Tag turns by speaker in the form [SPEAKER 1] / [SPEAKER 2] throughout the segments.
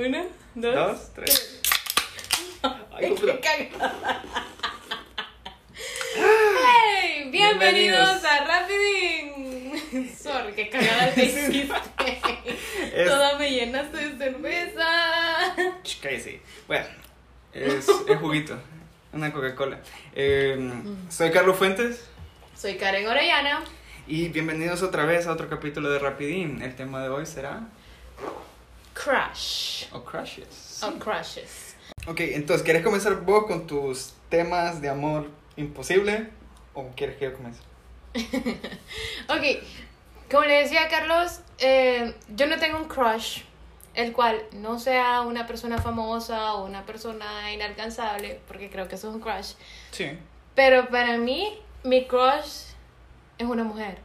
[SPEAKER 1] Una, dos,
[SPEAKER 2] Dos, tres. Ay,
[SPEAKER 1] ¡Qué! ¡Hey! Bienvenidos
[SPEAKER 2] Bienvenidos.
[SPEAKER 1] a Rapidín. Sorry, qué cagada te hiciste.
[SPEAKER 2] Es-
[SPEAKER 1] Toda me llenaste de cerveza.
[SPEAKER 2] Cállese. Bueno, es, es juguito. Una Coca-Cola. Eh, soy Carlos Fuentes
[SPEAKER 1] Soy Karen Orellana.
[SPEAKER 2] y bienvenidos otra vez a otro capítulo de Rapidín. El tema de hoy será.
[SPEAKER 1] Crush.
[SPEAKER 2] O crushes.
[SPEAKER 1] O crushes.
[SPEAKER 2] Ok, entonces, ¿quieres comenzar vos con tus temas de amor imposible? ¿O quieres que yo comience?
[SPEAKER 1] Ok, como le decía a Carlos, eh, yo no tengo un crush, el cual no sea una persona famosa o una persona inalcanzable, porque creo que eso es un crush.
[SPEAKER 2] Sí.
[SPEAKER 1] Pero para mí, mi crush es una mujer.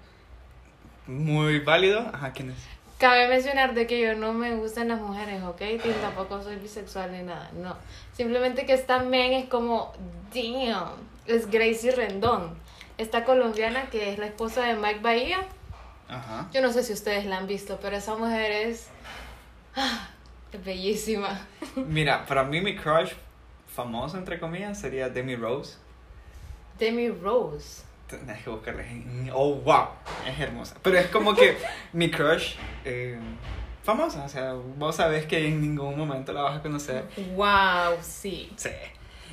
[SPEAKER 2] Muy válido. Ajá, ¿quién es?
[SPEAKER 1] Cabe mencionar de que yo no me gustan las mujeres, ¿ok? Y tampoco soy bisexual ni nada, no. Simplemente que esta men es como, damn, es Gracie Rendón. Esta colombiana que es la esposa de Mike Bahía.
[SPEAKER 2] Ajá.
[SPEAKER 1] Yo no sé si ustedes la han visto, pero esa mujer es, ah, es bellísima.
[SPEAKER 2] Mira, para mí mi crush famoso, entre comillas, sería Demi Rose.
[SPEAKER 1] Demi Rose.
[SPEAKER 2] Tenés que buscarla. Oh, wow. Es hermosa. Pero es como que mi crush eh, famosa. O sea, vos sabés que en ningún momento la vas a conocer.
[SPEAKER 1] Wow, sí.
[SPEAKER 2] Sí.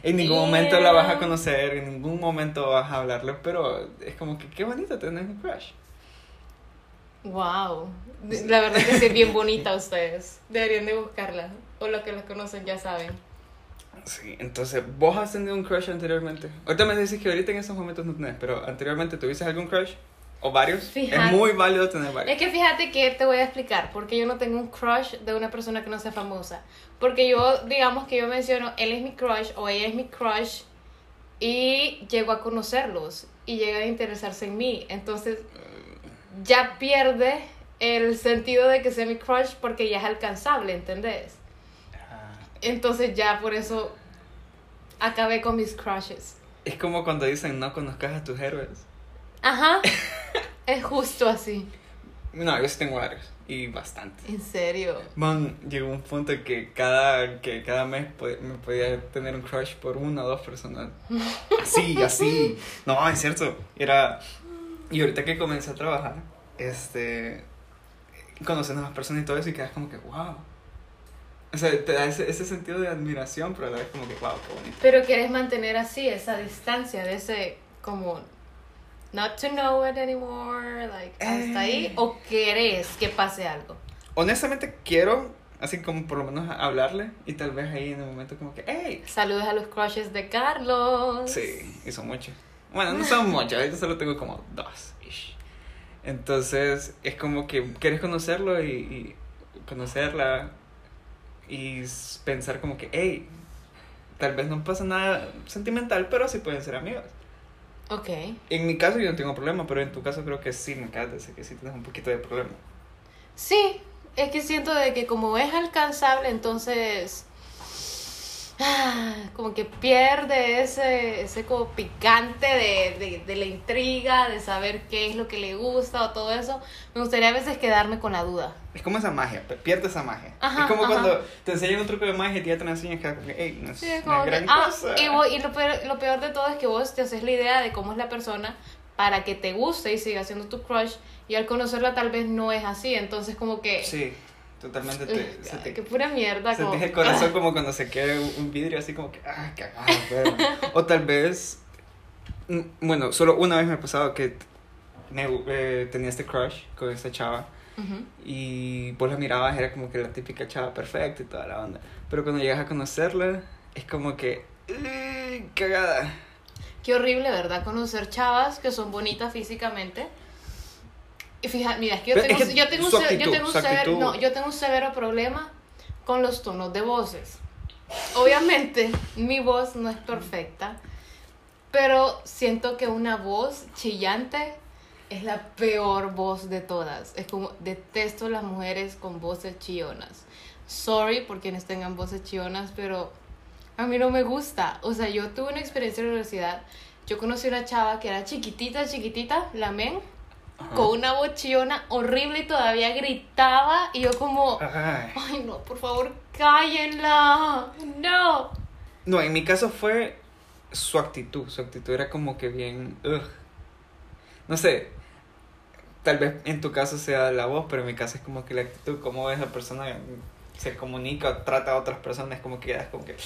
[SPEAKER 2] En ningún momento la vas a conocer, en ningún momento vas a hablarle, pero es como que qué bonito tener un crush.
[SPEAKER 1] Wow. La verdad que sí es bien bonita ustedes. Deberían de buscarla. O los que la conocen ya saben.
[SPEAKER 2] Sí, entonces, ¿vos has tenido un crush anteriormente? Ahorita me dices que ahorita en esos momentos no tenés, pero anteriormente tuviste algún crush? ¿O varios?
[SPEAKER 1] Fíjate.
[SPEAKER 2] Es muy válido tener varios.
[SPEAKER 1] Es que fíjate que te voy a explicar porque yo no tengo un crush de una persona que no sea famosa. Porque yo, digamos que yo menciono, él es mi crush o ella es mi crush y llego a conocerlos y llega a interesarse en mí. Entonces ya pierde el sentido de que sea mi crush porque ya es alcanzable, ¿entendés? Entonces ya por eso acabé con mis crushes.
[SPEAKER 2] Es como cuando dicen no conozcas a tus héroes.
[SPEAKER 1] Ajá. es justo así.
[SPEAKER 2] No, yo sí tengo varios. Y bastante.
[SPEAKER 1] En serio.
[SPEAKER 2] Man, llegó un punto que cada, que cada mes pod- me podía tener un crush por una o dos personas. Así, así. No, es cierto. Era... Y ahorita que comencé a trabajar, este... Conoces nuevas personas y todo eso y quedas como que, wow. O sea, te da ese, ese sentido de admiración, pero a la vez como que, wow, qué bonito.
[SPEAKER 1] Pero quieres mantener así esa distancia de ese como not to know it anymore, like hasta ahí
[SPEAKER 2] Eh.
[SPEAKER 1] o querés que pase algo.
[SPEAKER 2] Honestamente quiero, así como por lo menos hablarle y tal vez ahí en el momento como que, hey,
[SPEAKER 1] Saludos a los crushes de Carlos.
[SPEAKER 2] Sí, y son muchos. Bueno, no son muchos, ahorita solo tengo como dos. ish. Entonces, es como que quieres conocerlo y, y conocerla y pensar como que, hey, tal vez no pasa nada sentimental, pero sí pueden ser amigos.
[SPEAKER 1] Ok.
[SPEAKER 2] En mi caso yo no tengo problema, pero en tu caso creo que sí me encanta, decir que sí tienes un poquito de problema.
[SPEAKER 1] Sí, es que siento de que como es alcanzable, entonces como que pierde ese, ese como picante de, de, de la intriga, de saber qué es lo que le gusta o todo eso. Me gustaría a veces quedarme con la duda.
[SPEAKER 2] Es como esa magia, pierde esa magia.
[SPEAKER 1] Ajá,
[SPEAKER 2] es como
[SPEAKER 1] ajá.
[SPEAKER 2] cuando te enseñan un truco de magia y ya te enseñan que hey, no es
[SPEAKER 1] Sí, es
[SPEAKER 2] una
[SPEAKER 1] como que,
[SPEAKER 2] gran
[SPEAKER 1] ah,
[SPEAKER 2] cosa.
[SPEAKER 1] y, vos- y lo, peor, lo peor de todo es que vos te haces la idea de cómo es la persona para que te guste y siga siendo tu crush y al conocerla tal vez no es así, entonces como que...
[SPEAKER 2] Sí, totalmente te,
[SPEAKER 1] Ugh,
[SPEAKER 2] se
[SPEAKER 1] ay,
[SPEAKER 2] te
[SPEAKER 1] qué pura mierda. como,
[SPEAKER 2] Sentís el corazón como cuando se queda un vidrio así como que, ah, cagada, pero. O tal vez, bueno, solo una vez me ha pasado que me, eh, tenía este crush con esta chava
[SPEAKER 1] Ujú.
[SPEAKER 2] y vos la mirabas, era como que la típica chava perfecta y toda la onda. Pero cuando llegas a conocerla, es como que, "Ugh, cagada.
[SPEAKER 1] Qué horrible, ¿verdad? Conocer chavas que son bonitas físicamente. Y fíjate, mira, es que yo
[SPEAKER 2] Pero
[SPEAKER 1] tengo,
[SPEAKER 2] es que
[SPEAKER 1] yo tengo un, se- yo
[SPEAKER 2] actitud,
[SPEAKER 1] tengo un severo,
[SPEAKER 2] actitud.
[SPEAKER 1] no, yo tengo un severo problema con los tonos de voces. Obviamente, mi voz no es perfecta, pero siento que una voz chillante es la peor voz de todas. Es como, detesto las mujeres con voces chillonas. Sorry por quienes tengan voces chillonas, pero a mí no me gusta. O sea, yo tuve una experiencia en la universidad. Yo conocí una chava que era chiquitita, chiquitita, la men, con una voz chillona horrible y todavía gritaba y yo como,
[SPEAKER 2] Ay.
[SPEAKER 1] ay no, por favor, cállenla, no.
[SPEAKER 2] No, en mi caso fue su actitud. Su actitud era como que bien. ugh. No sé. Tal vez en tu caso sea la voz, pero en mi caso es como que la actitud, cómo esa persona se comunica o trata a otras personas, como que quedas como que.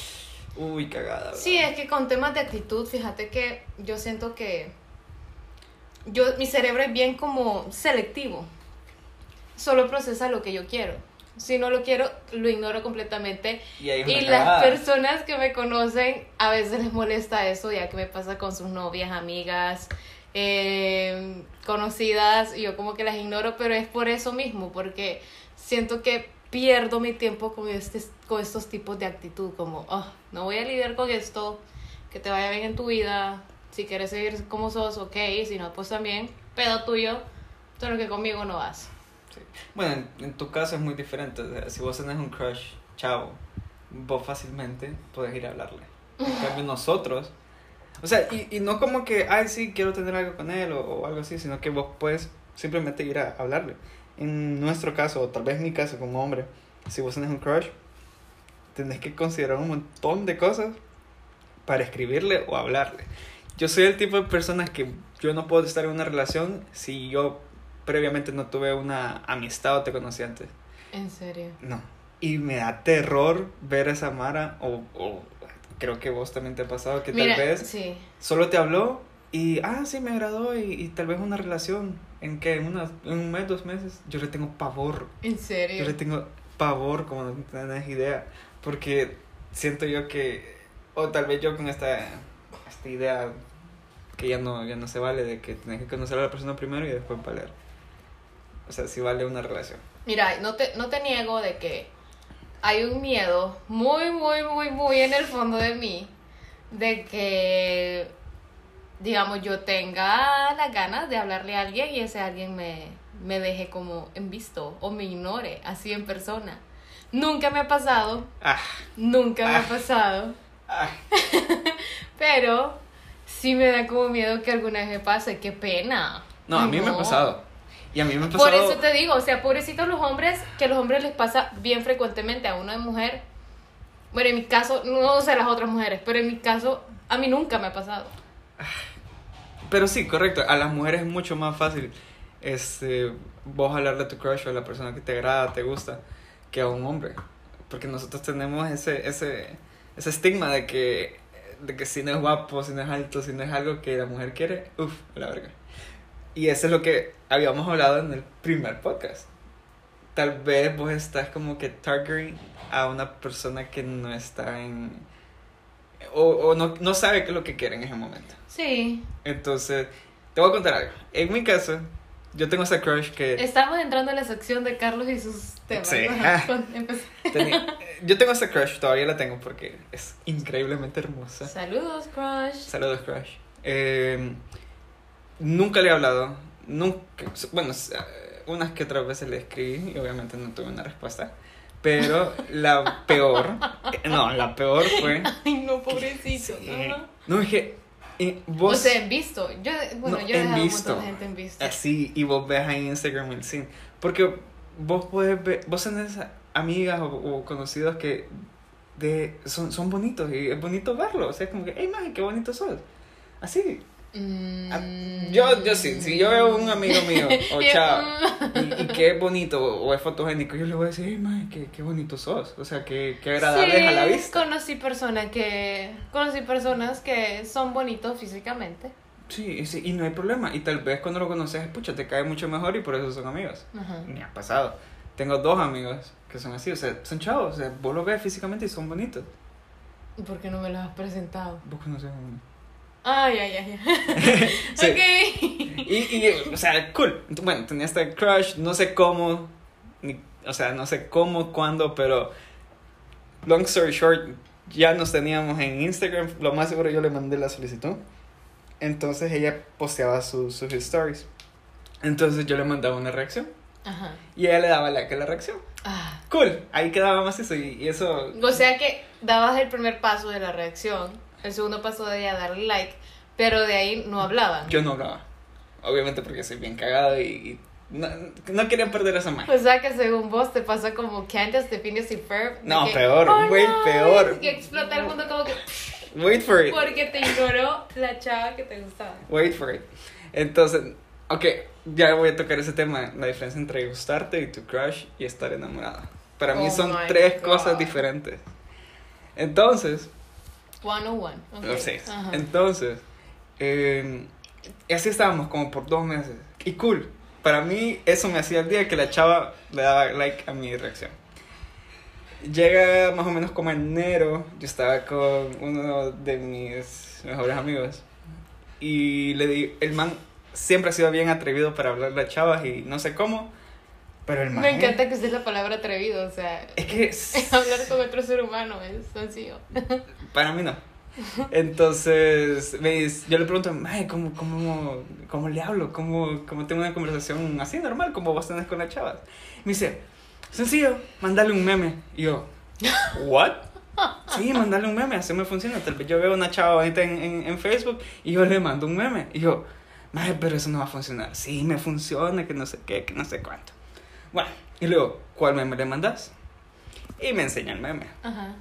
[SPEAKER 2] Uy, cagada. ¿verdad?
[SPEAKER 1] Sí, es que con temas de actitud, fíjate que yo siento que yo, mi cerebro es bien como selectivo. Solo procesa lo que yo quiero. Si no lo quiero, lo ignoro completamente.
[SPEAKER 2] Y
[SPEAKER 1] las personas que me conocen, a veces les molesta eso, ya que me pasa con sus novias, amigas, eh, conocidas, y yo como que las ignoro, pero es por eso mismo, porque siento que pierdo mi tiempo con, este, con estos tipos de actitud, como, "Ah, no voy a lidiar con esto, que te vaya bien en tu vida, si quieres seguir como sos, ok, si no, pues también, pedo tuyo, solo que conmigo no vas.
[SPEAKER 2] Sí. Bueno, en, en tu caso es muy diferente. o sea, si vos tenés un crush, chavo, vos fácilmente podés ir a hablarle. En cambio, nosotros. O sea, y, y no como que, ay, sí, quiero tener algo con él o, o algo así, sino que vos puedes simplemente ir a hablarle. En nuestro caso, o tal vez en mi caso como hombre, si vos tenés un crush, tenés que considerar un montón de cosas para escribirle o hablarle. Yo soy el tipo de personas que yo no puedo estar en una relación si yo previamente no tuve una amistad o te conocí antes.
[SPEAKER 1] En serio.
[SPEAKER 2] No. Y me da terror ver a esa Mara, o, o creo que vos también te ha pasado, que
[SPEAKER 1] Mira,
[SPEAKER 2] tal vez
[SPEAKER 1] sí.
[SPEAKER 2] solo te habló y, ah, sí, me agradó y, y tal vez una relación en que en, una, en un mes, dos meses, yo le tengo pavor.
[SPEAKER 1] En serio.
[SPEAKER 2] Yo le tengo pavor, como no tenés idea, porque siento yo que, o tal vez yo con esta, esta idea que ya no, ya no se vale, de que tenés que conocer a la persona primero y después valer. O sea, si vale una relación.
[SPEAKER 1] Mira, no te, no te niego de que hay un miedo muy, muy, muy, muy en el fondo de mí de que, digamos, yo tenga las ganas de hablarle a alguien y ese alguien me, me deje como en visto o me ignore así en persona. Nunca me ha pasado,
[SPEAKER 2] Ah,
[SPEAKER 1] nunca me ha
[SPEAKER 2] Ah.
[SPEAKER 1] pasado,
[SPEAKER 2] ah.
[SPEAKER 1] pero sí me da como miedo que alguna vez me pase. Qué pena.
[SPEAKER 2] No, a mí me ha pasado. Y a mí me ha pasado.
[SPEAKER 1] Por eso te digo, o sea, pobrecitos los hombres, que a los hombres les pasa bien frecuentemente, a uno de mujer. Bueno, en mi caso, no sé las otras mujeres, pero en mi caso, a mí nunca me ha pasado.
[SPEAKER 2] Pero sí, correcto. A las mujeres es mucho más fácil este, vos hablarle a tu crush o a la persona que te agrada, te gusta, que a un hombre. Porque nosotros tenemos ese, ese, ese estigma de que, de que si no es guapo, si no es alto, si no es algo que la mujer quiere, uff, la verga. Y eso es lo que habíamos hablado en el primer podcast. Tal vez vos estás como que targeting a una persona que no está en... O, o no, no sabe qué es lo que quiere en ese momento.
[SPEAKER 1] Sí.
[SPEAKER 2] Entonces, te voy a contar algo. En mi caso, yo tengo esa crush que...
[SPEAKER 1] Estamos entrando en la sección de Carlos y sus temas.
[SPEAKER 2] Sí.
[SPEAKER 1] Empecé.
[SPEAKER 2] tenía- yo tengo esa crush, todavía la tengo porque es increíblemente hermosa.
[SPEAKER 1] Saludos, crush.
[SPEAKER 2] Saludos, crush. Eh, nunca le he hablado. Nunca, bueno, eh, unas que otras veces le escribí y obviamente no tuve una respuesta. Pero la peor, eh, no, la peor fue...
[SPEAKER 1] Ay, no, pobrecito.
[SPEAKER 2] Sí.
[SPEAKER 1] No.
[SPEAKER 2] No, es que eh, vos...
[SPEAKER 1] O sea, en visto. Yo, bueno,
[SPEAKER 2] No,
[SPEAKER 1] yo he dejado un
[SPEAKER 2] visto.
[SPEAKER 1] montón de gente en visto.
[SPEAKER 2] Así, y vos ves ahí en Instagram el scene. Porque vos puedes ver, vos tenés amigas o, o conocidos que de, son, son bonitos y es bonito verlos. O sea, es como que, hey, maje, qué bonito sos. Así.
[SPEAKER 1] Mm.
[SPEAKER 2] Ah, Yo, yo sí, si yo veo un amigo mío o chao
[SPEAKER 1] mm.
[SPEAKER 2] y, y que es bonito o es fotogénico, yo le voy a decir, maje, qué, qué bonito sos. O sea, qué, qué agradable es a la
[SPEAKER 1] Sí,
[SPEAKER 2] vista.
[SPEAKER 1] Conocí personas que conocí personas que son bonitos físicamente.
[SPEAKER 2] Sí, y sí, y no hay problema. Y tal vez cuando lo conoces, pucha, te cae mucho mejor y por eso son amigos.
[SPEAKER 1] Ajá.
[SPEAKER 2] Me ha pasado. Tengo dos amigos que son así, o sea, son chavos, o sea, vos los ves físicamente y son bonitos.
[SPEAKER 1] ¿Y por qué no me los has presentado?
[SPEAKER 2] Vos conoces a uno.
[SPEAKER 1] Ay, ay, ay. ay.
[SPEAKER 2] Sí.
[SPEAKER 1] Ok.
[SPEAKER 2] Y, y, o sea, cool. Bueno, tenía este crush, no sé cómo, ni, o sea, no sé cómo, cuándo, pero long story short, ya nos teníamos en Instagram, lo más seguro yo le mandé la solicitud. Entonces ella posteaba sus, sus stories. Entonces yo le mandaba una reacción
[SPEAKER 1] Ajá.
[SPEAKER 2] y ella le daba like a la reacción.
[SPEAKER 1] Ah.
[SPEAKER 2] Cool, ahí quedaba más eso y, y eso...
[SPEAKER 1] O sea que dabas el primer paso de la reacción, el segundo paso de ella darle like, pero de ahí no hablaban.
[SPEAKER 2] Yo no hablaba. obviamente porque soy bien cagado y, no, no quería perder esa magia.
[SPEAKER 1] O sea que según vos te pasa como Candace de Phineas y Ferb.
[SPEAKER 2] No,
[SPEAKER 1] que,
[SPEAKER 2] peor,
[SPEAKER 1] "Oh,
[SPEAKER 2] way
[SPEAKER 1] no",
[SPEAKER 2] peor.
[SPEAKER 1] Que explota el mundo como que
[SPEAKER 2] Wait for it.
[SPEAKER 1] porque te ignoró la chava que te gustaba.
[SPEAKER 2] Wait for it. Entonces, ok, ya voy a tocar ese tema, la diferencia entre gustarte y tu crush y estar enamorada. Para mí
[SPEAKER 1] Oh
[SPEAKER 2] son
[SPEAKER 1] my
[SPEAKER 2] tres
[SPEAKER 1] God.
[SPEAKER 2] cosas diferentes. Entonces,
[SPEAKER 1] 101. ok.
[SPEAKER 2] no sé,
[SPEAKER 1] Ajá.
[SPEAKER 2] entonces, eh, así estábamos como por dos meses. Y cool, para mí eso me hacía el día que la chava le daba like a mi reacción. Llega más o menos como en enero, yo estaba con uno de mis mejores amigos y le di, el man siempre ha sido bien atrevido para hablarle a chavas y no sé cómo, pero el man...
[SPEAKER 1] Me encanta que uses la palabra atrevido, o sea,
[SPEAKER 2] Es que
[SPEAKER 1] hablar con otro ser humano es sencillo.
[SPEAKER 2] para mí no. Entonces, me dice- yo le pregunto, "Mae, ¿cómo, cómo, ¿cómo le hablo? ¿Cómo, ¿Cómo tengo una conversación así normal como vos tenés con las chavas? Me dice, sencillo, mandale un meme. Y yo, ¿what? Sí, mandale un meme, así me funciona. Tal vez yo veo una chava bonita en, en, en Facebook y yo le mando un meme. Y yo, Mae, pero eso no va a funcionar. Sí, me funciona, que no sé qué, que no sé cuánto. Bueno, y luego, ¿cuál meme le mandas? Y me enseña el meme
[SPEAKER 1] Ajá.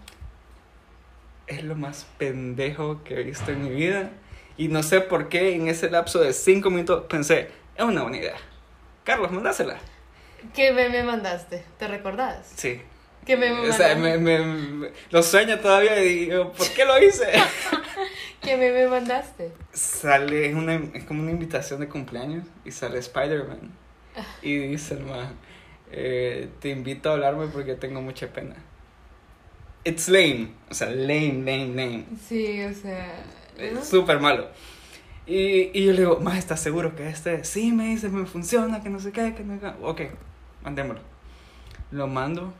[SPEAKER 2] es lo más pendejo que he visto en mi vida. Y no sé por qué en ese lapso de cinco minutos pensé, es una buena idea. Carlos, mandásela.
[SPEAKER 1] ¿Qué meme mandaste? ¿Te recordás?
[SPEAKER 2] Sí.
[SPEAKER 1] ¿Qué meme
[SPEAKER 2] O sea,
[SPEAKER 1] mandaste?
[SPEAKER 2] me, me- me- lo sueño todavía y digo, ¿por qué lo hice?
[SPEAKER 1] ¿Qué meme mandaste?
[SPEAKER 2] sale, es, una, es como una invitación de cumpleaños y sale Spider-Man. Y dice el man, eh, te invito a hablarme porque tengo mucha pena. It's lame. O sea, lame, lame, lame.
[SPEAKER 1] Sí, o sea... ¿no?
[SPEAKER 2] Es súper malo. Y, y yo le digo, más ¿estás seguro que este? Sí, me dice, me funciona, que no sé qué, que no sé qué". Ok, mandémoslo. Lo mando.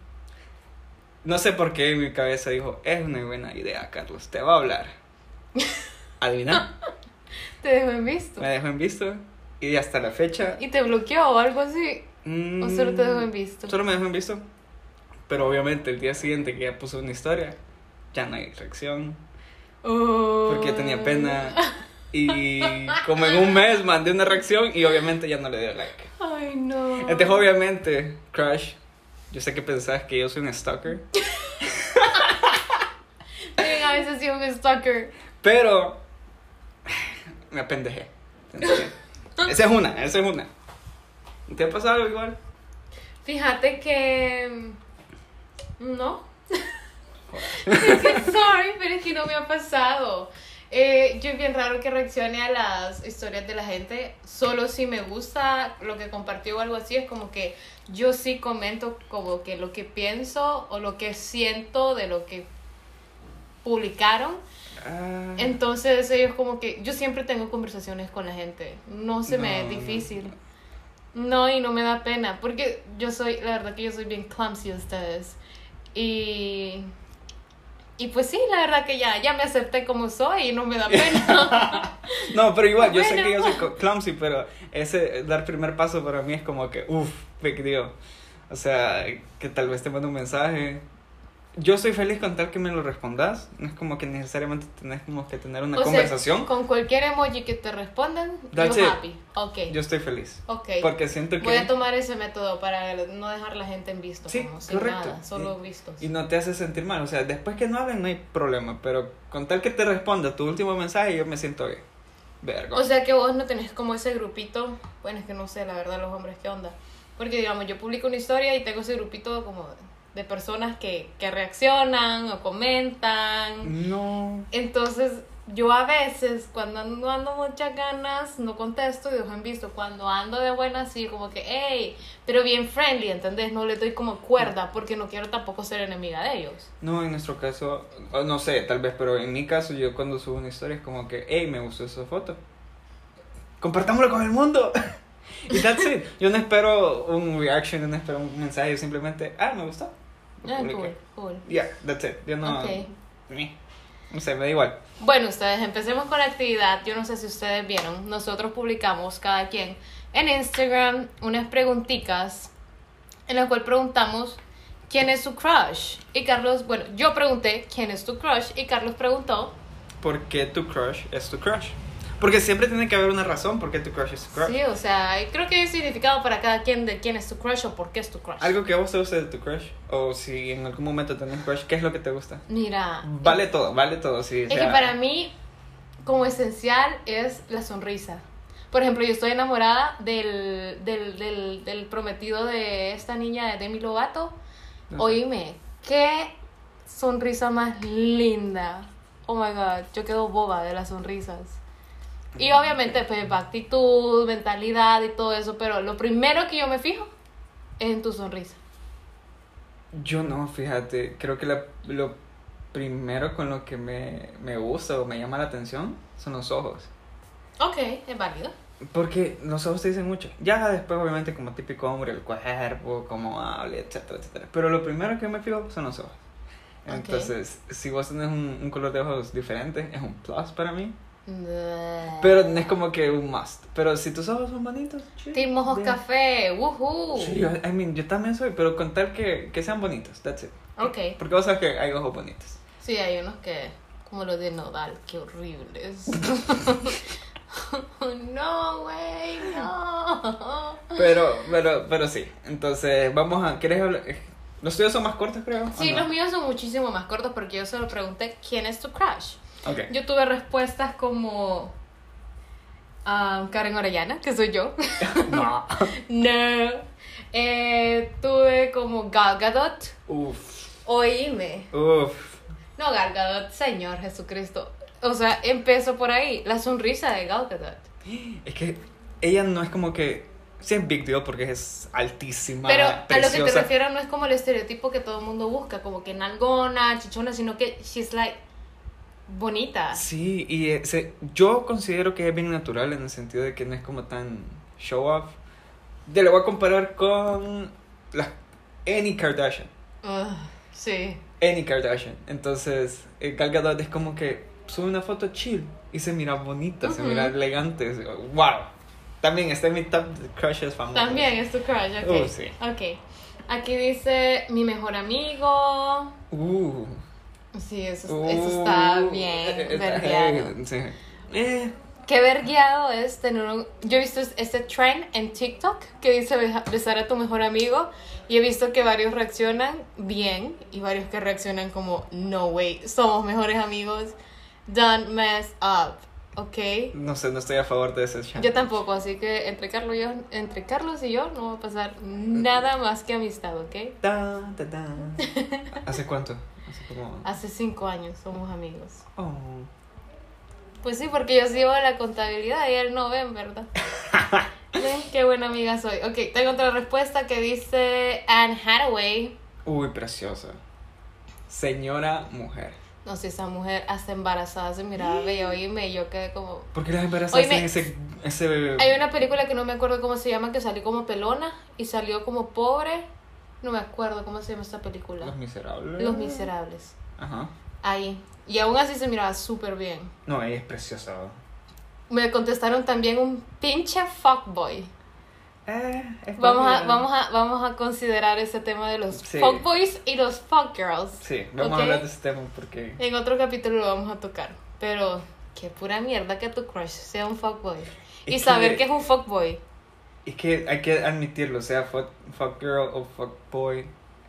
[SPEAKER 2] No sé por qué en mi cabeza dijo, es una buena idea, Carlos, te va a hablar. Adivina,
[SPEAKER 1] Te dejo en visto.
[SPEAKER 2] me dejó en visto. Y hasta la fecha...
[SPEAKER 1] ¿Y te bloqueó o algo así?
[SPEAKER 2] Mm,
[SPEAKER 1] ¿O solo te dejó en visto?
[SPEAKER 2] Solo me dejó en visto. Pero obviamente el día siguiente que ya puso una historia, ya no hay reacción.
[SPEAKER 1] Oh.
[SPEAKER 2] porque tenía pena. Y como en un mes mandé una reacción y obviamente ya no le dio like.
[SPEAKER 1] Ay, no.
[SPEAKER 2] Entonces, obviamente, Crush, yo sé que pensás que yo soy un stalker,
[SPEAKER 1] Miren, a veces sí un stalker.
[SPEAKER 2] pero me apendejé. Esa es una, esa es una. ¿Te ha pasado algo igual?
[SPEAKER 1] Fíjate que. No. es que, sorry, pero es que no me ha pasado. Eh, yo es bien raro que reaccione a las historias de la gente. Solo si me gusta lo que compartió o algo así. Es como que yo sí comento como que lo que pienso o lo que siento de lo que publicaron.
[SPEAKER 2] Ah,
[SPEAKER 1] Entonces ellos como que yo siempre tengo conversaciones con la gente. No se me
[SPEAKER 2] No,
[SPEAKER 1] es difícil. No, y no me da pena, porque yo soy, la verdad que yo soy bien clumsy de ustedes. Y y pues sí, la verdad que ya ya me acepté como soy y no me da pena.
[SPEAKER 2] no, pero igual, yo sé que yo soy clumsy, pero ese dar primer paso para mí es como que, uff, deal. O sea, que tal vez te mando un mensaje. Yo soy feliz con tal que me lo respondas. No es como que necesariamente tenés como que tener una
[SPEAKER 1] O sea,
[SPEAKER 2] conversación.
[SPEAKER 1] con cualquier emoji que te respondan,
[SPEAKER 2] That's
[SPEAKER 1] yo
[SPEAKER 2] it.
[SPEAKER 1] happy. Ok.
[SPEAKER 2] Yo estoy feliz.
[SPEAKER 1] ok.
[SPEAKER 2] Porque siento que...
[SPEAKER 1] Voy a tomar ese método para no dejar la gente en visto,
[SPEAKER 2] Sí,
[SPEAKER 1] como
[SPEAKER 2] correcto.
[SPEAKER 1] nada, solo vistos.
[SPEAKER 2] Y no te hace sentir mal. O sea, después que no hablen no hay problema. Pero con tal que te responda tu último mensaje, yo me siento bien. Verga.
[SPEAKER 1] O sea que vos no tenés como ese grupito, bueno, es que no sé la verdad los hombres qué onda. Porque digamos, yo publico una historia y tengo ese grupito como de personas que, que reaccionan o comentan.
[SPEAKER 2] no.
[SPEAKER 1] Entonces, yo a veces cuando ando, ando muchas ganas, no contesto y dejo en visto. Cuando ando de buenas, sí, como que, hey, pero bien friendly, ¿entendés? No le doy como cuerda porque no quiero tampoco ser enemiga de ellos.
[SPEAKER 2] No, en nuestro caso, no sé, tal vez, pero en mi caso, yo cuando subo una historia es como que, hey, me gustó esa foto. Compartámoslo con el mundo. y that's it. Yo no espero un reaction, no espero un mensaje, simplemente, ah, me gustó.
[SPEAKER 1] Ah, cool, cool.
[SPEAKER 2] Yeah, that's it. Yo no. Ni- No sé, me da igual.
[SPEAKER 1] Bueno, ustedes, empecemos con la actividad. Yo no sé si ustedes vieron. Nosotros publicamos cada quien en Instagram unas preguntitas en la cual preguntamos quién es su crush. Y Carlos, bueno, yo pregunté quién es tu crush y Carlos preguntó.
[SPEAKER 2] ¿Por qué tu crush es tu crush? Porque siempre tiene que haber una razón por qué tu crush es tu crush.
[SPEAKER 1] Sí, o sea, creo que hay significado para cada quien de quién es tu crush o por qué es tu crush.
[SPEAKER 2] Algo que vos te guste de tu crush, o si en algún momento tenés crush, ¿qué es lo que te gusta?
[SPEAKER 1] Mira.
[SPEAKER 2] Vale todo, vale todo, sí. o
[SPEAKER 1] Es que
[SPEAKER 2] sea,
[SPEAKER 1] para mí, como esencial, es la sonrisa. Por ejemplo, yo estoy enamorada del, del, del, del prometido de esta niña de Demi Lovato.
[SPEAKER 2] No sé.
[SPEAKER 1] Oíme, qué sonrisa más linda. Oh my god, yo quedo boba de las sonrisas. Y obviamente, pues, actitud, mentalidad y todo eso, pero lo primero que yo me fijo es en tu sonrisa.
[SPEAKER 2] Yo no, fíjate, creo que la- lo primero con lo que me, me gusta o me llama la atención son los ojos.
[SPEAKER 1] Ok, es válido.
[SPEAKER 2] Porque los ojos te dicen mucho. Ya después, obviamente, como típico hombre, el cuerpo, cómo habla, etcétera, etcétera. Pero lo primero que me fijo son los ojos. Entonces, si vos tenés un, un color de ojos diferente, es un plus para mí.
[SPEAKER 1] Pero
[SPEAKER 2] no es como que un must. Pero si tus ojos son bonitos, chill, bien.
[SPEAKER 1] Café, woohoo.
[SPEAKER 2] Sí, yo, I mean, yo también soy, pero con tal que, que sean bonitos, that's it.
[SPEAKER 1] Ok.
[SPEAKER 2] Porque vos sabes que hay ojos bonitos.
[SPEAKER 1] Sí, hay unos que, como los de Nodal, qué horribles. no, güey, no.
[SPEAKER 2] Pero, pero, pero sí. Entonces, vamos a. ¿Quieres hablar? Los tuyos son más cortos, creo. ¿o
[SPEAKER 1] Sí,
[SPEAKER 2] no?
[SPEAKER 1] los míos son muchísimo más cortos porque yo solo pregunté quién es tu crush.
[SPEAKER 2] Ok.
[SPEAKER 1] Yo tuve respuestas como ah, Karen Orellana, que soy yo.
[SPEAKER 2] No.
[SPEAKER 1] no. Eh, tuve como Gal Gadot.
[SPEAKER 2] Uf.
[SPEAKER 1] Oíme.
[SPEAKER 2] Uf.
[SPEAKER 1] No, Gal Gadot, Señor Jesucristo. O sea, empezó por ahí. La sonrisa de Gal Gadot.
[SPEAKER 2] Es que ella no es como que. Sí, es big deal porque es altísima.
[SPEAKER 1] Pero a lo que te
[SPEAKER 2] preciosa.
[SPEAKER 1] refiero no es como el estereotipo que todo el mundo busca, como que nalgona, chichona, sino que she's like bonita.
[SPEAKER 2] Sí, y eh, se- yo considero que es bien natural en el sentido de que no es como tan show off. Te lo voy a comparar con las Any Kardashian.
[SPEAKER 1] Sí.
[SPEAKER 2] Any Kardashian. Entonces, eh, Gal Gadot es como que sube una foto chill y se mira bonita, se mira elegante. ¡Wow! También está en mi top de crushes famosos.
[SPEAKER 1] También es tu crush, ok.
[SPEAKER 2] Oh, sí.
[SPEAKER 1] Ok. Aquí dice mi mejor amigo.
[SPEAKER 2] Uh,
[SPEAKER 1] Sí, eso,
[SPEAKER 2] uh,
[SPEAKER 1] eso está
[SPEAKER 2] eh,
[SPEAKER 1] bien.
[SPEAKER 2] está
[SPEAKER 1] vergueado.
[SPEAKER 2] heavy, sí. Eh,
[SPEAKER 1] Qué vergueado es tener un... Yo he visto este trend en TikTok que dice besar a tu mejor amigo y he visto que varios reaccionan bien y varios que reaccionan como no way, somos mejores amigos, don't mess up, ¿ok?
[SPEAKER 2] no sé, no estoy a favor de ese chant.
[SPEAKER 1] Yo tampoco, así que entre Carlos y yo, entre Carlos y yo no va a pasar nada más que amistad, ¿ok?
[SPEAKER 2] Ta, ta, ta. ¿Hace cuánto? Hace como...
[SPEAKER 1] Hace cinco años somos amigos.
[SPEAKER 2] Oh.
[SPEAKER 1] Pues sí, porque yo sigo la contabilidad y él no ven, ¿verdad? Ven, Qué buena amiga soy. Ok, tengo otra respuesta que dice Anne Hathaway.
[SPEAKER 2] Uy, preciosa. Señora mujer.
[SPEAKER 1] No sé, esa mujer hasta embarazada se miraba bella. Oíme, yo quedé como...
[SPEAKER 2] ¿Por qué las embarazadas tienen ese, ese...
[SPEAKER 1] Hay una película que no me acuerdo cómo se llama, que salió como pelona y salió como pobre. No me acuerdo cómo se llama esta película.
[SPEAKER 2] Los miserables.
[SPEAKER 1] Los Miserables.
[SPEAKER 2] Ajá.
[SPEAKER 1] Ahí. Y aún así se miraba súper bien.
[SPEAKER 2] No, ella es preciosa.
[SPEAKER 1] Me contestaron también un pinche fuckboy.
[SPEAKER 2] Eh, es
[SPEAKER 1] Vamos a, vamos, a, vamos a considerar ese tema de los
[SPEAKER 2] Sí.
[SPEAKER 1] fuckboys y los fuckgirls.
[SPEAKER 2] Sí, vamos
[SPEAKER 1] ¿ok?
[SPEAKER 2] a hablar de ese tema porque...
[SPEAKER 1] En otro capítulo lo vamos a tocar. Pero qué pura mierda que tu crush sea un fuckboy. Y
[SPEAKER 2] Es
[SPEAKER 1] saber
[SPEAKER 2] que-
[SPEAKER 1] que es un fuckboy.
[SPEAKER 2] Es que hay que admitirlo, o sea, fuck, fuck girl o fuck boy,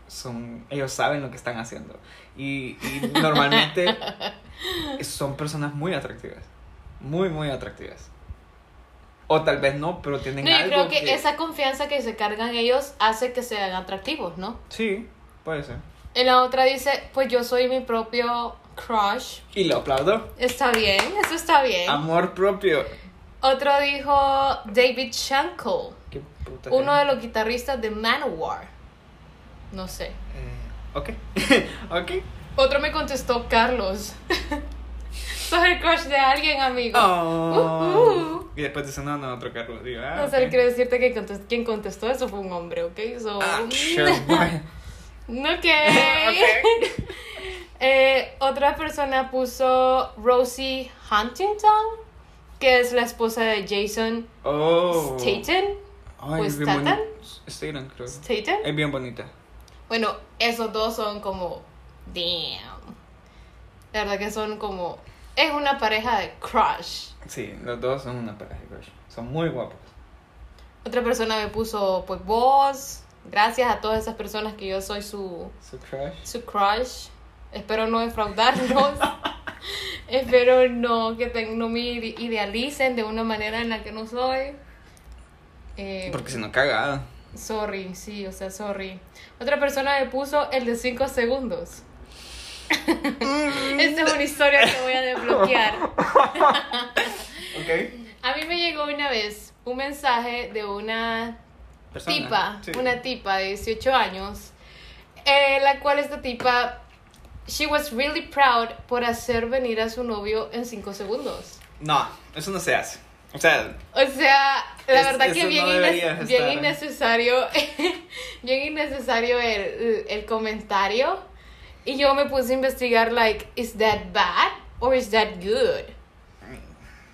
[SPEAKER 2] son, ellos saben lo que están haciendo. Y, y normalmente son personas muy atractivas. Muy, muy atractivas. O tal vez no, pero tienen
[SPEAKER 1] No, yo
[SPEAKER 2] algo
[SPEAKER 1] creo que, esa confianza que se cargan ellos hace que sean atractivos, ¿no?
[SPEAKER 2] Sí, puede ser.
[SPEAKER 1] En la otra dice, pues yo soy mi propio crush.
[SPEAKER 2] Y lo aplaudo.
[SPEAKER 1] Está bien, eso está bien.
[SPEAKER 2] Amor propio.
[SPEAKER 1] Otro dijo David Shankle,
[SPEAKER 2] Qué puta
[SPEAKER 1] uno de los guitarristas de Manowar. No sé.
[SPEAKER 2] Eh, ok. ok.
[SPEAKER 1] Otro me contestó Carlos. Sos el crush de alguien, amigo.
[SPEAKER 2] Oh.
[SPEAKER 1] Uh-uh.
[SPEAKER 2] Y después dice, no, no, otro carro. Digo, ah,
[SPEAKER 1] No sé,
[SPEAKER 2] ok.
[SPEAKER 1] quiero decirte que contest- quien contestó eso fue un hombre, ¿ok? So,
[SPEAKER 2] Ah, sure,
[SPEAKER 1] ok. Eh, otra persona puso Rosie Huntington, que es la esposa de Jason
[SPEAKER 2] Oh.
[SPEAKER 1] Statham.
[SPEAKER 2] Ay,
[SPEAKER 1] ¿O
[SPEAKER 2] es bien
[SPEAKER 1] Statham?
[SPEAKER 2] bonita. Statham, creo.
[SPEAKER 1] Statham.
[SPEAKER 2] Es bien bonita.
[SPEAKER 1] Bueno, esos dos son como. Damn. La verdad que son como es una pareja de crush.
[SPEAKER 2] Sí, los dos son una pareja de crush. Son muy guapos.
[SPEAKER 1] Otra persona me puso, pues vos, gracias a todas esas personas que yo soy su,
[SPEAKER 2] Su crush.
[SPEAKER 1] su crush. Espero no defraudarlos. Espero no que te- no me ide- idealicen de una manera en la que no soy. Eh,
[SPEAKER 2] Porque si no cagada.
[SPEAKER 1] Sorry, sí, o sea, sorry. Otra persona me puso el de 5 segundos. Esta es una historia que voy a desbloquear.
[SPEAKER 2] Ok.
[SPEAKER 1] A mí me llegó una vez un mensaje de una
[SPEAKER 2] Persona.
[SPEAKER 1] tipa,
[SPEAKER 2] Sí.
[SPEAKER 1] una tipa de 18 años, eh, la cual esta tipa, she was really proud por hacer venir a su novio en 5 segundos.
[SPEAKER 2] No, eso no se hace. O sea,
[SPEAKER 1] O sea, la
[SPEAKER 2] Es-
[SPEAKER 1] verdad que bien,
[SPEAKER 2] no
[SPEAKER 1] bien innecesario, bien innecesario el, el comentario. Y yo me puse a investigar, like, is that bad or is that good?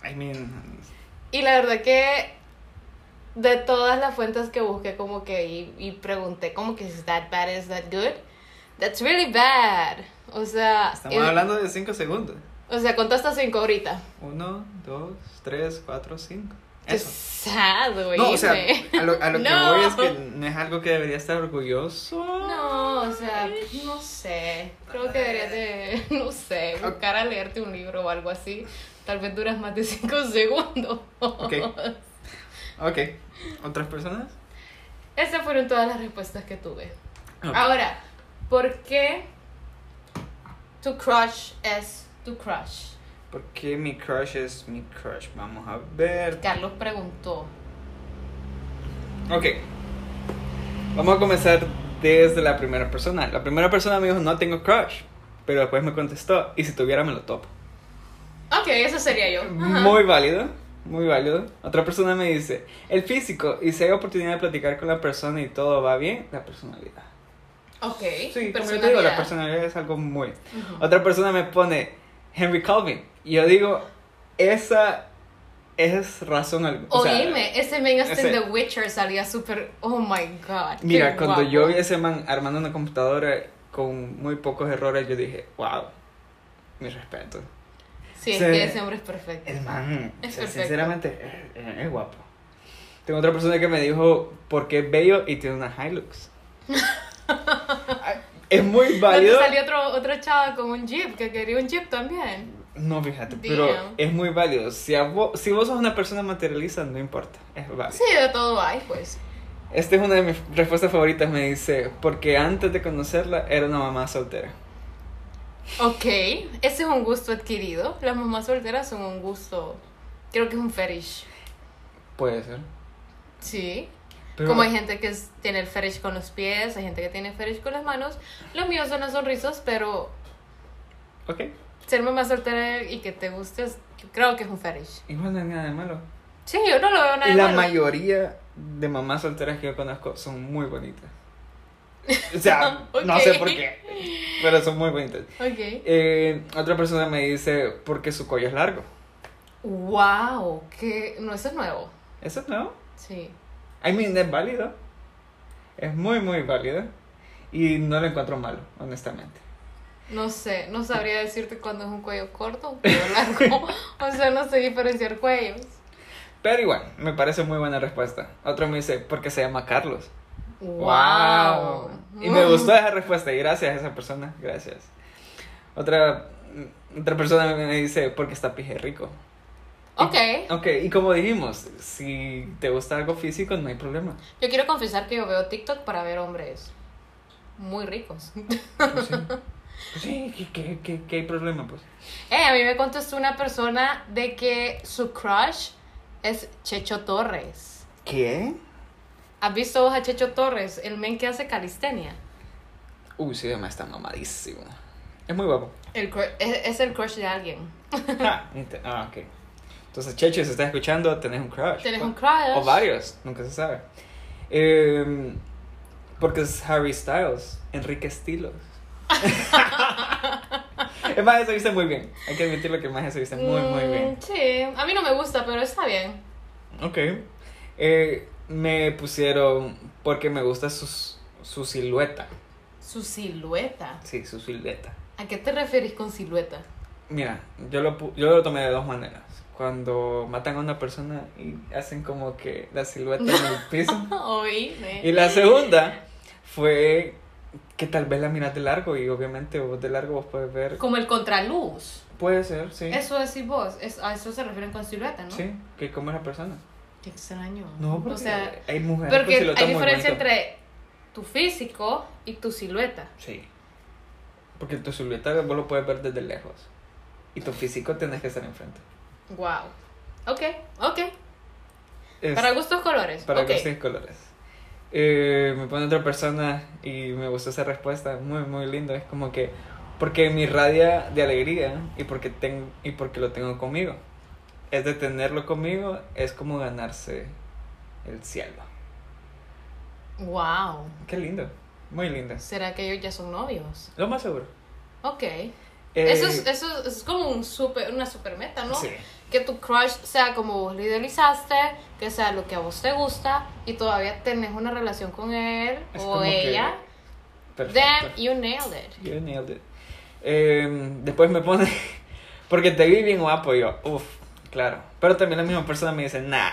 [SPEAKER 2] I mean.
[SPEAKER 1] Y la verdad que de todas las fuentes que busqué como que y, y pregunté como que is that bad, is that good? That's really bad. O sea,
[SPEAKER 2] Estamos
[SPEAKER 1] es-
[SPEAKER 2] hablando de 5 segundos.
[SPEAKER 1] o sea, hasta cinco ahorita.
[SPEAKER 2] Uno, dos, tres, cuatro, cinco.
[SPEAKER 1] Qué
[SPEAKER 2] Eso.
[SPEAKER 1] sad, güey.
[SPEAKER 2] No, o sea, a lo, a lo que voy es que no es algo que debería estar orgulloso.
[SPEAKER 1] No, o sea, no sé. Creo que deberías de, no sé, buscar a leerte un libro o algo así. Tal vez duras más de 5 segundos.
[SPEAKER 2] Ok. Ok. ¿Otras personas?
[SPEAKER 1] Esas fueron todas las respuestas que tuve. Ahora, ¿por qué tu crush es tu crush?
[SPEAKER 2] ¿Por qué mi crush es mi crush? Vamos a ver.
[SPEAKER 1] Carlos preguntó.
[SPEAKER 2] Ok. Vamos a comenzar desde la primera persona. La primera persona me dijo, no tengo crush. Pero después me contestó, y si tuviera me lo topo.
[SPEAKER 1] Ok, eso sería yo. Ajá.
[SPEAKER 2] Muy válido, muy válido. Otra persona me dice, el físico, y si hay oportunidad de platicar con la persona y todo va bien, la personalidad.
[SPEAKER 1] Ok,
[SPEAKER 2] Sí, como yo te digo, la
[SPEAKER 1] personalidad.
[SPEAKER 2] es algo muy...
[SPEAKER 1] Ujú.
[SPEAKER 2] Otra persona me pone Henry Calvin, y yo digo, esa es razón alguna. o sea,
[SPEAKER 1] Oíme, ese men hasta en
[SPEAKER 2] ese-
[SPEAKER 1] The Witcher salía súper. Oh my god.
[SPEAKER 2] Mira, cuando
[SPEAKER 1] guapo.
[SPEAKER 2] yo vi a ese man armando una computadora con muy pocos errores, yo dije, wow, mi respeto.
[SPEAKER 1] Sí, es
[SPEAKER 2] Sí.
[SPEAKER 1] que ese hombre es perfecto.
[SPEAKER 2] El man,
[SPEAKER 1] Es
[SPEAKER 2] o sea,
[SPEAKER 1] perfecto.
[SPEAKER 2] sinceramente, es, es- es guapo. Tengo otra persona que me dijo, porque es bello y tiene una Hilux. es muy
[SPEAKER 1] Cuando
[SPEAKER 2] válido.
[SPEAKER 1] salió otro, otro chava con un jeep que quería un jeep también.
[SPEAKER 2] No, fíjate, pero es muy válido. Si, a vos, si vos sos una persona materialista, no importa, es válido.
[SPEAKER 1] Sí, de todo hay, pues.
[SPEAKER 2] Esta es una de mis respuestas favoritas, me dice, porque antes de conocerla era una mamá soltera.
[SPEAKER 1] Ok, ese es un gusto adquirido. Las mamás solteras son un gusto. Creo que es un fetish.
[SPEAKER 2] Puede ser.
[SPEAKER 1] Sí.
[SPEAKER 2] Pero-
[SPEAKER 1] Como hay gente que es- tiene el fetish con los pies, hay gente que tiene fetish con las manos. Lo mío son las sonrisas, pero
[SPEAKER 2] Ok,
[SPEAKER 1] ser mamá soltera y que te guste, creo que es un fetish.
[SPEAKER 2] igual no hay nada de malo.
[SPEAKER 1] Sí, yo no lo veo nada
[SPEAKER 2] Y la
[SPEAKER 1] malo.
[SPEAKER 2] mayoría de mamás solteras que yo conozco son muy bonitas. O sea, no
[SPEAKER 1] Ok.
[SPEAKER 2] sé por qué, pero son muy bonitas.
[SPEAKER 1] Ok.
[SPEAKER 2] Eh, otra persona me dice, porque su cuello es largo.
[SPEAKER 1] Wow, que no, eso es nuevo.
[SPEAKER 2] Eso es nuevo.
[SPEAKER 1] Sí.
[SPEAKER 2] I mean, es válido. Es muy, muy válido. Y no lo encuentro malo, honestamente.
[SPEAKER 1] No sé, no sabría decirte cuándo es un cuello corto o un cuello largo. o sea, no sé diferenciar cuellos.
[SPEAKER 2] Pero igual, me parece muy buena respuesta. Otro me dice, porque se llama Carlos.
[SPEAKER 1] Wow.
[SPEAKER 2] Y me gustó esa respuesta y gracias a esa persona, gracias. Otra, otra persona me dice, porque está pije rico.
[SPEAKER 1] Ok.
[SPEAKER 2] Ok, y como dijimos, si te gusta algo físico, no hay problema.
[SPEAKER 1] Yo quiero confesar que yo veo TikTok para ver hombres muy ricos.
[SPEAKER 2] Pues sí, Pues sí, ¿qué, qué, qué, qué hay problema, pues?
[SPEAKER 1] Eh, a mí me contestó una persona de que su crush es Checho Torres.
[SPEAKER 2] ¿Qué?
[SPEAKER 1] ¿Has visto a Checho Torres, el men que hace calistenia?
[SPEAKER 2] Uy, sí, además está mamadísimo. Es muy guapo.
[SPEAKER 1] El es, es el crush de alguien.
[SPEAKER 2] Ah, ah, ok. Entonces, Checho, si estás escuchando, tenés un crush. Pues.
[SPEAKER 1] un crush.
[SPEAKER 2] O varios, nunca se sabe. Eh, porque es Harry Styles, Enrique Estilos. es más, se viste muy bien. Hay que admitirlo que más se viste muy, muy bien.
[SPEAKER 1] Mm, Sí, a mí no me gusta, pero está bien.
[SPEAKER 2] Ok. Eh, me pusieron porque me gusta sus, su silueta.
[SPEAKER 1] Su silueta.
[SPEAKER 2] Sí, su silueta.
[SPEAKER 1] ¿A qué te referís con silueta?
[SPEAKER 2] Mira, yo lo, yo lo tomé de dos maneras. Cuando matan a una persona y hacen como que la silueta en el piso. Y la segunda fue que tal vez la miras de largo y obviamente vos de largo vos puedes ver.
[SPEAKER 1] Como el contraluz.
[SPEAKER 2] Puede ser, sí.
[SPEAKER 1] Eso decís vos, es, a eso se refieren con silueta, ¿no?
[SPEAKER 2] Sí, que cómo es la persona.
[SPEAKER 1] Qué extraño.
[SPEAKER 2] No, porque
[SPEAKER 1] o sea,
[SPEAKER 2] hay mujeres con
[SPEAKER 1] porque
[SPEAKER 2] silueta
[SPEAKER 1] hay diferencia entre tu físico y tu silueta.
[SPEAKER 2] Sí. Porque tu silueta vos lo puedes ver desde lejos. Y tu físico tenés que estar enfrente.
[SPEAKER 1] Wow. Ok, ok.
[SPEAKER 2] Es-
[SPEAKER 1] Para gustos colores.
[SPEAKER 2] Para gustos colores. Eh, me pone otra persona y me gustó esa respuesta, muy, muy lindo. Es como que, porque me irradia de alegría y porque, tengo, y porque lo tengo conmigo. Es de tenerlo conmigo, es como ganarse el cielo.
[SPEAKER 1] Wow.
[SPEAKER 2] Qué lindo, muy lindo.
[SPEAKER 1] ¿Será que ellos ya son novios?
[SPEAKER 2] Lo más seguro.
[SPEAKER 1] Ok.
[SPEAKER 2] Eh,
[SPEAKER 1] eso, es, eso es- es como un super, una super meta, ¿no?
[SPEAKER 2] Sí.
[SPEAKER 1] Que tu crush sea como vos lo idealizaste, que sea lo que a vos te gusta y todavía tenés una relación con él
[SPEAKER 2] Es
[SPEAKER 1] o
[SPEAKER 2] que-
[SPEAKER 1] ella.
[SPEAKER 2] Perfecto.
[SPEAKER 1] Damn, you nailed it.
[SPEAKER 2] You nailed it. Eh, después me pone, porque te vi bien guapo, y yo, uff, claro. Pero también la misma persona me dice, nah,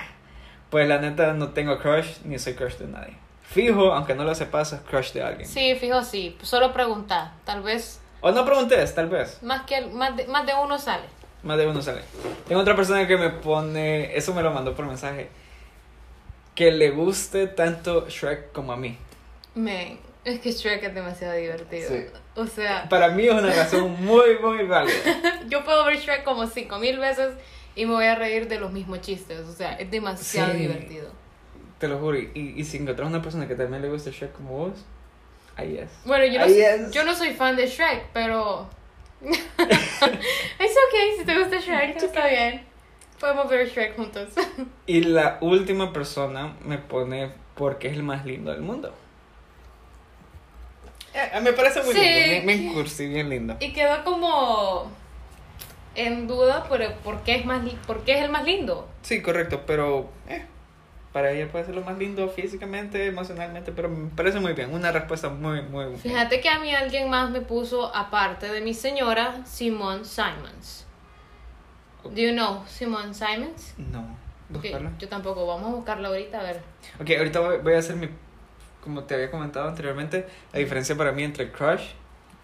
[SPEAKER 2] pues la neta no tengo crush, ni soy crush de nadie. Fijo, aunque no lo sepas, es crush de alguien.
[SPEAKER 1] Sí, fijo, sí. Solo pregunta. Tal vez
[SPEAKER 2] O no preguntes, tal vez.
[SPEAKER 1] más, que, más, de, más de uno sale.
[SPEAKER 2] Más de uno sale. Tengo otra persona que me pone, eso me lo mandó por mensaje, que le guste tanto Shrek como a mí.
[SPEAKER 1] Men, es que Shrek es demasiado divertido.
[SPEAKER 2] Sí.
[SPEAKER 1] O sea,
[SPEAKER 2] Para mí es una razón muy, muy válida.
[SPEAKER 1] yo puedo ver Shrek como cinco mil veces y me voy a reír de los mismos chistes. O sea, es demasiado
[SPEAKER 2] Sí.
[SPEAKER 1] divertido.
[SPEAKER 2] Te lo juro. Y, y si encontrás una persona que también le guste Shrek como vos, ahí es.
[SPEAKER 1] Bueno, yo no, soy- yo no soy fan de Shrek, pero. es ok, si te gusta Shrek, está bien. Podemos ver Shrek juntos.
[SPEAKER 2] Y la última persona me pone porque es el más lindo del mundo. Eh, me parece muy
[SPEAKER 1] Sí.
[SPEAKER 2] lindo, me, me cursi, bien lindo.
[SPEAKER 1] y quedó como. En duda, pero ¿por qué es, más, por qué es el más lindo?
[SPEAKER 2] Sí, correcto, pero eh, para ella puede ser lo más lindo físicamente, emocionalmente, pero me parece muy bien. Una respuesta muy, muy buena.
[SPEAKER 1] Fíjate que a mí alguien más me puso, aparte de mi señora, Simone Simons. Do you know Simone Simons?
[SPEAKER 2] No,
[SPEAKER 1] Ok,
[SPEAKER 2] buscarla.
[SPEAKER 1] yo tampoco, vamos a buscarla ahorita a ver.
[SPEAKER 2] Ok, ahorita voy, a hacer mi. Como te había comentado anteriormente, la diferencia para mí entre crush,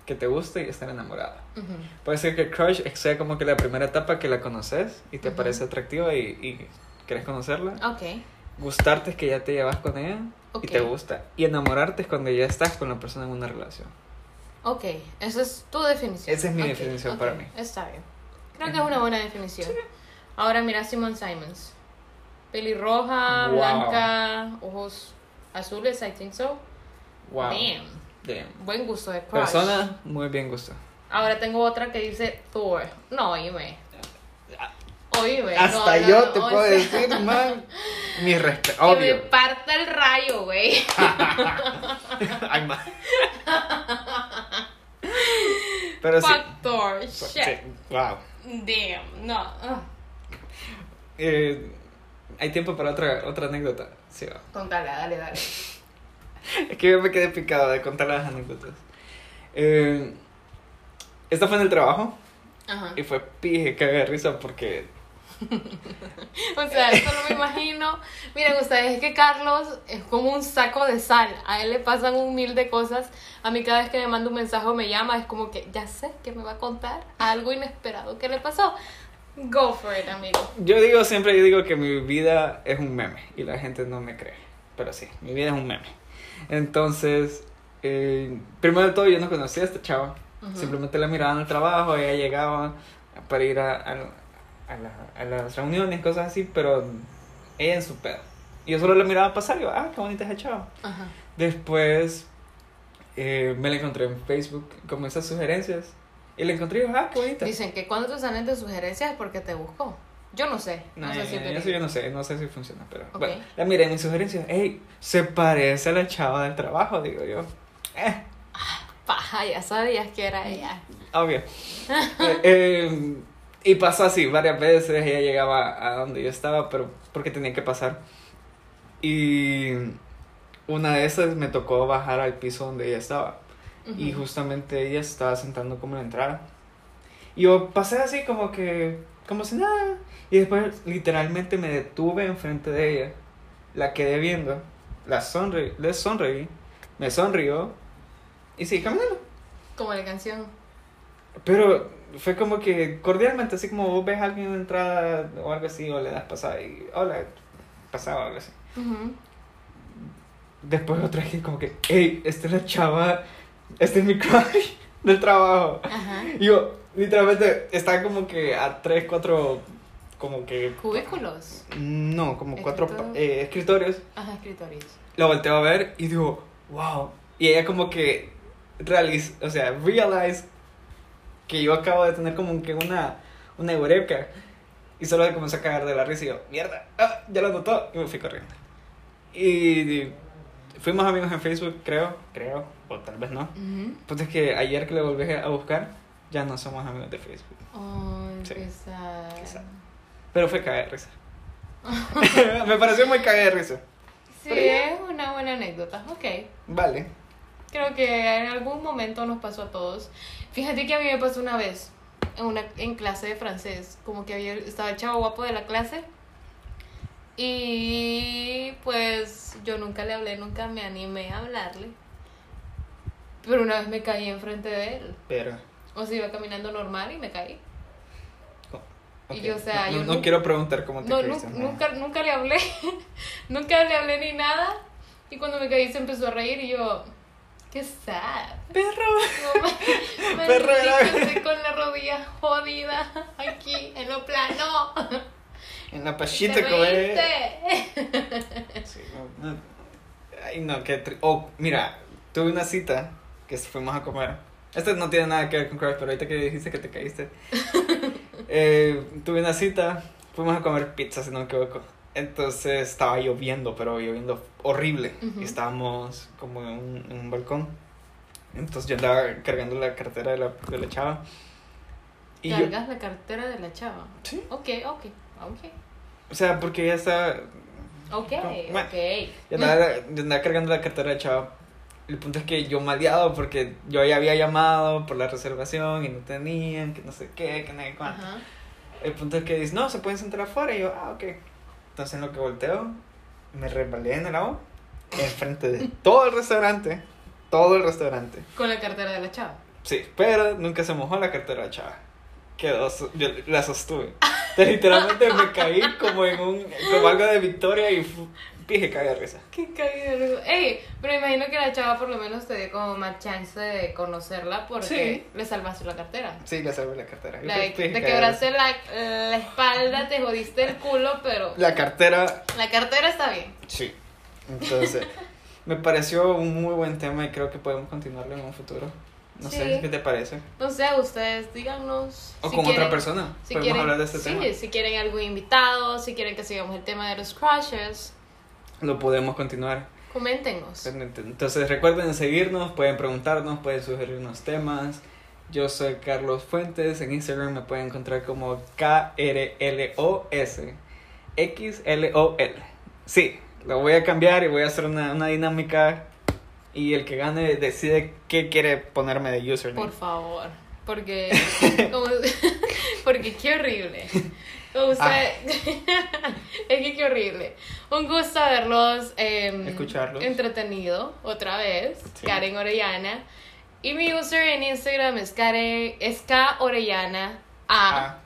[SPEAKER 2] que te guste, y estar enamorada.
[SPEAKER 1] Ujú.
[SPEAKER 2] Puede ser que crush sea como que la primera etapa que la conoces y te
[SPEAKER 1] Ujú.
[SPEAKER 2] parece atractiva y, y quieres conocerla.
[SPEAKER 1] Ok,
[SPEAKER 2] Gustarte es que ya te llevas con ella y te gusta. Y enamorarte es cuando ya estás con la persona en una relación.
[SPEAKER 1] ok, esa es tu definición.
[SPEAKER 2] Esa es mi definición
[SPEAKER 1] ok,
[SPEAKER 2] para mí.
[SPEAKER 1] Está bien. Creo que es una buena definición. Ahora mira Simone Simons. Pelirroja,
[SPEAKER 2] Wow.
[SPEAKER 1] blanca, ojos azules, I think so.
[SPEAKER 2] Wow.
[SPEAKER 1] Damn.
[SPEAKER 2] Damn.
[SPEAKER 1] Buen gusto de crush.
[SPEAKER 2] Persona muy bien gusto.
[SPEAKER 1] Ahora tengo otra que dice Thor. No, oíme.
[SPEAKER 2] Hasta
[SPEAKER 1] no,
[SPEAKER 2] yo
[SPEAKER 1] no,
[SPEAKER 2] te puedo
[SPEAKER 1] sea,
[SPEAKER 2] decir, man. Mi respeto.
[SPEAKER 1] Que me parta el rayo, güey.
[SPEAKER 2] Ay, man. Pero sí.
[SPEAKER 1] Thor.
[SPEAKER 2] Sí. Wow.
[SPEAKER 1] Damn. No.
[SPEAKER 2] Eh, Hay tiempo para otra, otra anécdota. Sí, va.
[SPEAKER 1] Contala, dale, dale.
[SPEAKER 2] Es que yo me quedé picado de contar las anécdotas. Eh, esta fue en el trabajo
[SPEAKER 1] Ajá.
[SPEAKER 2] y fue pije, que de risa porque.
[SPEAKER 1] O sea, solo me imagino. Miren ustedes, es que Carlos es como un saco de sal. A él le pasan un mil de cosas. A mí cada vez que me manda un mensaje o me llama, es como que ya sé que me va a contar algo inesperado que le pasó. Go for it, amigo.
[SPEAKER 2] Yo digo siempre, yo digo que mi vida es un meme y la gente no me cree. Pero sí, mi vida es un meme. Entonces, eh, primero de todo yo no conocía a esta chava.
[SPEAKER 1] Ujú.
[SPEAKER 2] Simplemente la miraba en el trabajo, ella llegaba para ir a, a, a la- a las reuniones, cosas así, pero ella en su pedo. Y yo solo la miraba pasar y yo, ah, qué bonita esa chava.
[SPEAKER 1] Ajá.
[SPEAKER 2] Después eh, me la encontré en Facebook con esas sugerencias. Y la encontré y yo, ah, qué bonita.
[SPEAKER 1] Dicen que cuando te salen de sugerencias es porque te buscó. Yo no sé. No,
[SPEAKER 2] No,
[SPEAKER 1] sé si
[SPEAKER 2] eso yo no sé, no sé si funciona, pero
[SPEAKER 1] Ok.
[SPEAKER 2] bueno, la miré en mis sugerencias, hey, se parece a la chava del trabajo, digo yo. Eh,
[SPEAKER 1] Paja, ya sabías que era ella.
[SPEAKER 2] obvio. Eh, eh, y pasó así varias veces, ella llegaba a donde yo estaba, pero porque tenía que pasar. Y una de esas me tocó bajar al piso donde ella estaba. Y
[SPEAKER 1] Ujú.
[SPEAKER 2] justamente ella estaba sentando como en la entrada. Y yo pasé así como que, como si nada. Y después literalmente me detuve enfrente de ella. La quedé viendo. La sonreí, le sonreí. Me sonrió. Y seguí caminando.
[SPEAKER 1] Como la canción.
[SPEAKER 2] Pero fue como que cordialmente, así como vos ves a alguien en entrada o algo así, o le das pasada y hola, pasaba o algo así.
[SPEAKER 1] Ujú.
[SPEAKER 2] Después otra vez como que, hey, esta es la chava, este es mi crush del trabajo.
[SPEAKER 1] Ajá.
[SPEAKER 2] Y yo, literalmente, estaba como que a tres, cuatro, como que...
[SPEAKER 1] Cubículos.
[SPEAKER 2] No, como cuatro
[SPEAKER 1] Escritor-
[SPEAKER 2] eh, escritorios.
[SPEAKER 1] Ajá, escritorios.
[SPEAKER 2] La volteo a ver y digo, wow. Y ella como que realiza, o sea, realize que yo acabo de tener como que una, una eureka. Y solo se comenzó a cagar de la risa y yo, mierda, ah, ya lo notó. Y me fui corriendo. Y fuimos amigos en Facebook, creo, creo, o tal vez no.
[SPEAKER 1] Ujú.
[SPEAKER 2] Pues es que ayer que le volví a buscar, ya no somos amigos de Facebook.
[SPEAKER 1] Ay,
[SPEAKER 2] Sí.
[SPEAKER 1] sad.
[SPEAKER 2] Pero fue cagar de risa. me pareció muy cagar de risa.
[SPEAKER 1] Sí,
[SPEAKER 2] Pero
[SPEAKER 1] es una buena anécdota. Ok.
[SPEAKER 2] Vale.
[SPEAKER 1] Creo que en algún momento nos pasó a todos. Fíjate que a mí me pasó una vez en una en clase de francés, como que había estaba el chavo guapo de la clase y pues yo nunca le hablé, nunca me animé a hablarle. Pero una vez me caí enfrente de él.
[SPEAKER 2] Pero.
[SPEAKER 1] O sea, iba caminando normal y me caí.
[SPEAKER 2] ok.
[SPEAKER 1] Y yo, o sea,
[SPEAKER 2] no,
[SPEAKER 1] yo
[SPEAKER 2] no- quiero preguntar cómo te
[SPEAKER 1] no. nunca, nunca le hablé. nunca le hablé ni nada. Y cuando me caí se empezó a reír y yo, qué sad.
[SPEAKER 2] Perro.
[SPEAKER 1] No, ma-
[SPEAKER 2] Perro era-
[SPEAKER 1] con la rodilla jodida aquí en lo plano.
[SPEAKER 2] En la
[SPEAKER 1] ¿Te
[SPEAKER 2] pachita, como? Sí, no, no. Ay, no, qué tri- Oh, mira, tuve una cita que fuimos a comer. Esto no tiene nada que ver con Crash, pero ahorita que dijiste que te caíste. eh, tuve una cita, fuimos a comer pizza, si no me equivoco. Entonces estaba lloviendo, pero lloviendo horrible.
[SPEAKER 1] Ujú.
[SPEAKER 2] Y estábamos como en un, en un balcón. Entonces yo andaba cargando la cartera de la, de la chava. Y yo,
[SPEAKER 1] Cargas la cartera de la chava.
[SPEAKER 2] Sí.
[SPEAKER 1] Ok, ok, ok.
[SPEAKER 2] o sea, porque ella está
[SPEAKER 1] Ok,
[SPEAKER 2] Bueno.
[SPEAKER 1] ok.
[SPEAKER 2] Yo andaba, yo andaba cargando la cartera de chava. El punto es que yo maleado porque yo ya había llamado por la reservación y no tenían, que no sé qué, que no sé cuánto.
[SPEAKER 1] Ajá.
[SPEAKER 2] El punto es que dice, no, se pueden sentar afuera. Y yo, ah, ok. Entonces en lo que volteo, me resbalé en el agua, enfrente de todo el restaurante. Todo el restaurante.
[SPEAKER 1] Con la cartera de la chava.
[SPEAKER 2] Sí, pero nunca se mojó la cartera de chava. Quedó, yo la sostuve. Entonces, literalmente me caí como en un, como algo de victoria y pije, cagué de risa.
[SPEAKER 1] Qué caída de risa. Ey, pero imagino que la chava por lo menos te dio como más chance de conocerla porque
[SPEAKER 2] Sí.
[SPEAKER 1] le salvaste la cartera.
[SPEAKER 2] Sí, le salvé la cartera. Pije,
[SPEAKER 1] te quebraste la, la espalda, te jodiste el culo, pero
[SPEAKER 2] La cartera,
[SPEAKER 1] la cartera está bien.
[SPEAKER 2] sí. Entonces, me pareció un muy buen tema y creo que podemos continuarlo en un futuro. No sé,
[SPEAKER 1] Sí.
[SPEAKER 2] ¿qué te parece?
[SPEAKER 1] No sé, ustedes díganos.
[SPEAKER 2] O
[SPEAKER 1] si
[SPEAKER 2] con
[SPEAKER 1] quieren-
[SPEAKER 2] otra persona.
[SPEAKER 1] Si
[SPEAKER 2] podemos
[SPEAKER 1] quieren,
[SPEAKER 2] hablar de este
[SPEAKER 1] sí,
[SPEAKER 2] tema.
[SPEAKER 1] si quieren algún invitado, si quieren que sigamos el tema de los crushes,
[SPEAKER 2] Lo podemos continuar.
[SPEAKER 1] coméntenos.
[SPEAKER 2] Entonces, recuerden seguirnos, pueden preguntarnos, pueden sugerirnos temas. Yo soy Carlos Fuentes. En Instagram me pueden encontrar como K-R-L-O-S. X-L-O-L. Sí, lo voy a cambiar y voy a hacer una, una dinámica. Y el que gane decide qué quiere ponerme de username.
[SPEAKER 1] Por favor. Porque. como- porque qué horrible. O sea,
[SPEAKER 2] Ah.
[SPEAKER 1] es que qué horrible. Un gusto verlos. em,
[SPEAKER 2] Escucharlos.
[SPEAKER 1] Entretenido, otra vez.
[SPEAKER 2] Sí.
[SPEAKER 1] Karen Orellana. Y mi user en Instagram es Karen. Es K Orellana A.
[SPEAKER 2] Ah.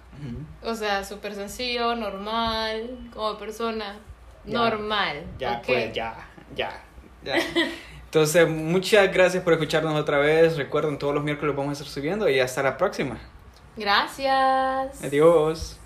[SPEAKER 1] O sea, súper sencillo, normal, como persona.
[SPEAKER 2] Ya.
[SPEAKER 1] Normal.
[SPEAKER 2] Ya, pues, ya, ya, ya. Entonces, muchas gracias por escucharnos otra vez. Recuerden, todos los miércoles vamos a estar subiendo y hasta la próxima.
[SPEAKER 1] Gracias.
[SPEAKER 2] Adiós.